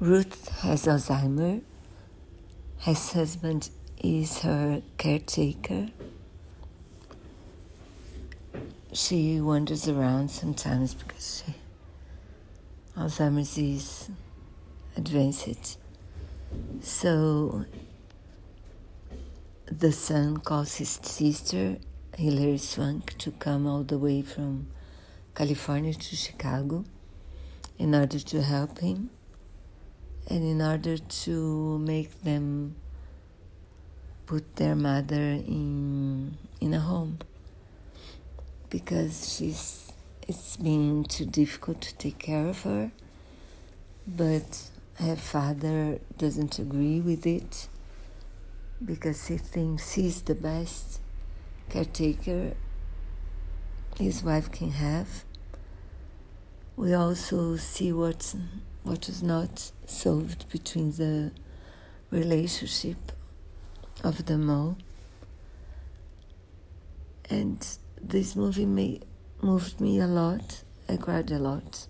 Ruth has Alzheimer. His husband is her caretaker. She wanders around sometimes because she, Alzheimer's is advanced. So the son calls his sister, Hilary Swank, to come all the way from California to Chicago in order to help him and in order to make them put their mother in in a home. Because she's it's been too difficult to take care of her but her father doesn't agree with it because he thinks he's the best caretaker his wife can have. We also see what's what was not solved between the relationship of them all. And this movie may, moved me a lot. I cried a lot.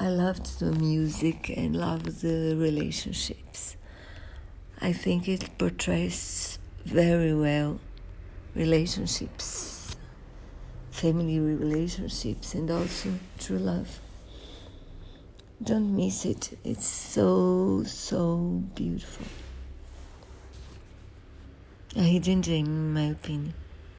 I loved the music and loved the relationships. I think it portrays very well relationships, family relationships, and also true love. Don't miss it. It's so, so beautiful. A hidden gem, in my opinion.